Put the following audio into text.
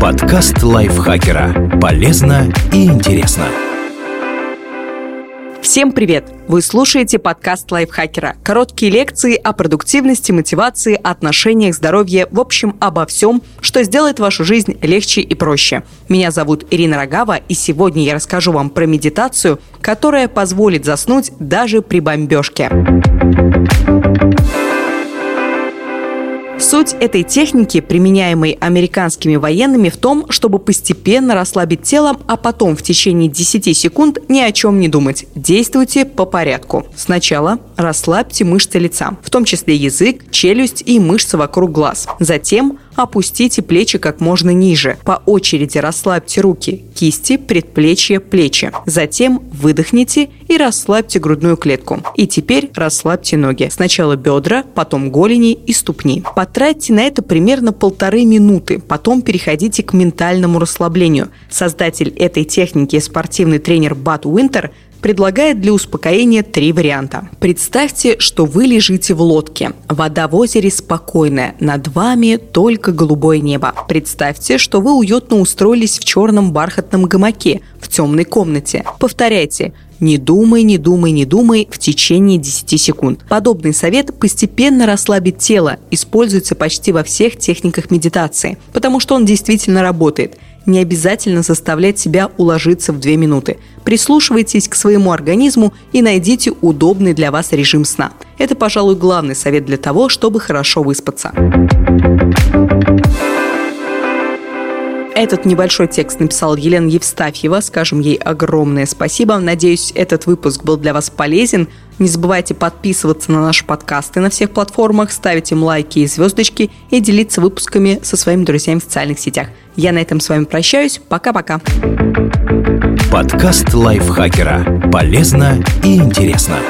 Подкаст лайфхакера. Полезно и интересно. Всем привет! Вы слушаете подкаст лайфхакера. Короткие лекции о продуктивности, мотивации, отношениях, здоровье, в общем, обо всем, что сделает вашу жизнь легче и проще. Меня зовут Ирина Рогава, и сегодня я расскажу вам про медитацию, которая позволит заснуть даже при бомбежке. Суть этой техники, применяемой американскими военными, в том, чтобы постепенно расслабить тело, а потом в течение 10 секунд ни о чем не думать. Действуйте по порядку. Сначала расслабьте мышцы лица, в том числе язык, челюсть и мышцы вокруг глаз. Затем опустите плечи как можно ниже. По очереди расслабьте руки, кисти, предплечья, плечи. Затем выдохните и расслабьте грудную клетку. И теперь расслабьте ноги. Сначала бедра, потом голени и ступни. Потратьте на это примерно полторы минуты. Потом переходите к ментальному расслаблению. Создатель этой техники, спортивный тренер Бат Уинтер, предлагает для успокоения три варианта. Представьте, что вы лежите в лодке. Вода в озере спокойная, над вами только голубое небо. Представьте, что вы уютно устроились в черном бархатном гамаке в темной комнате. Повторяйте не думай, не думай, не думай в течение 10 секунд. Подобный совет постепенно расслабит тело, используется почти во всех техниках медитации, потому что он действительно работает – не обязательно заставлять себя уложиться в 2 минуты. Прислушивайтесь к своему организму и найдите удобный для вас режим сна. Это, пожалуй, главный совет для того, чтобы хорошо выспаться. Этот небольшой текст написал Елена Евстафьева. Скажем ей огромное спасибо. Надеюсь, этот выпуск был для вас полезен. Не забывайте подписываться на наши подкасты на всех платформах, ставить им лайки и звездочки и делиться выпусками со своими друзьями в социальных сетях. Я на этом с вами прощаюсь. Пока-пока. Подкаст лайфхакера. Полезно и интересно.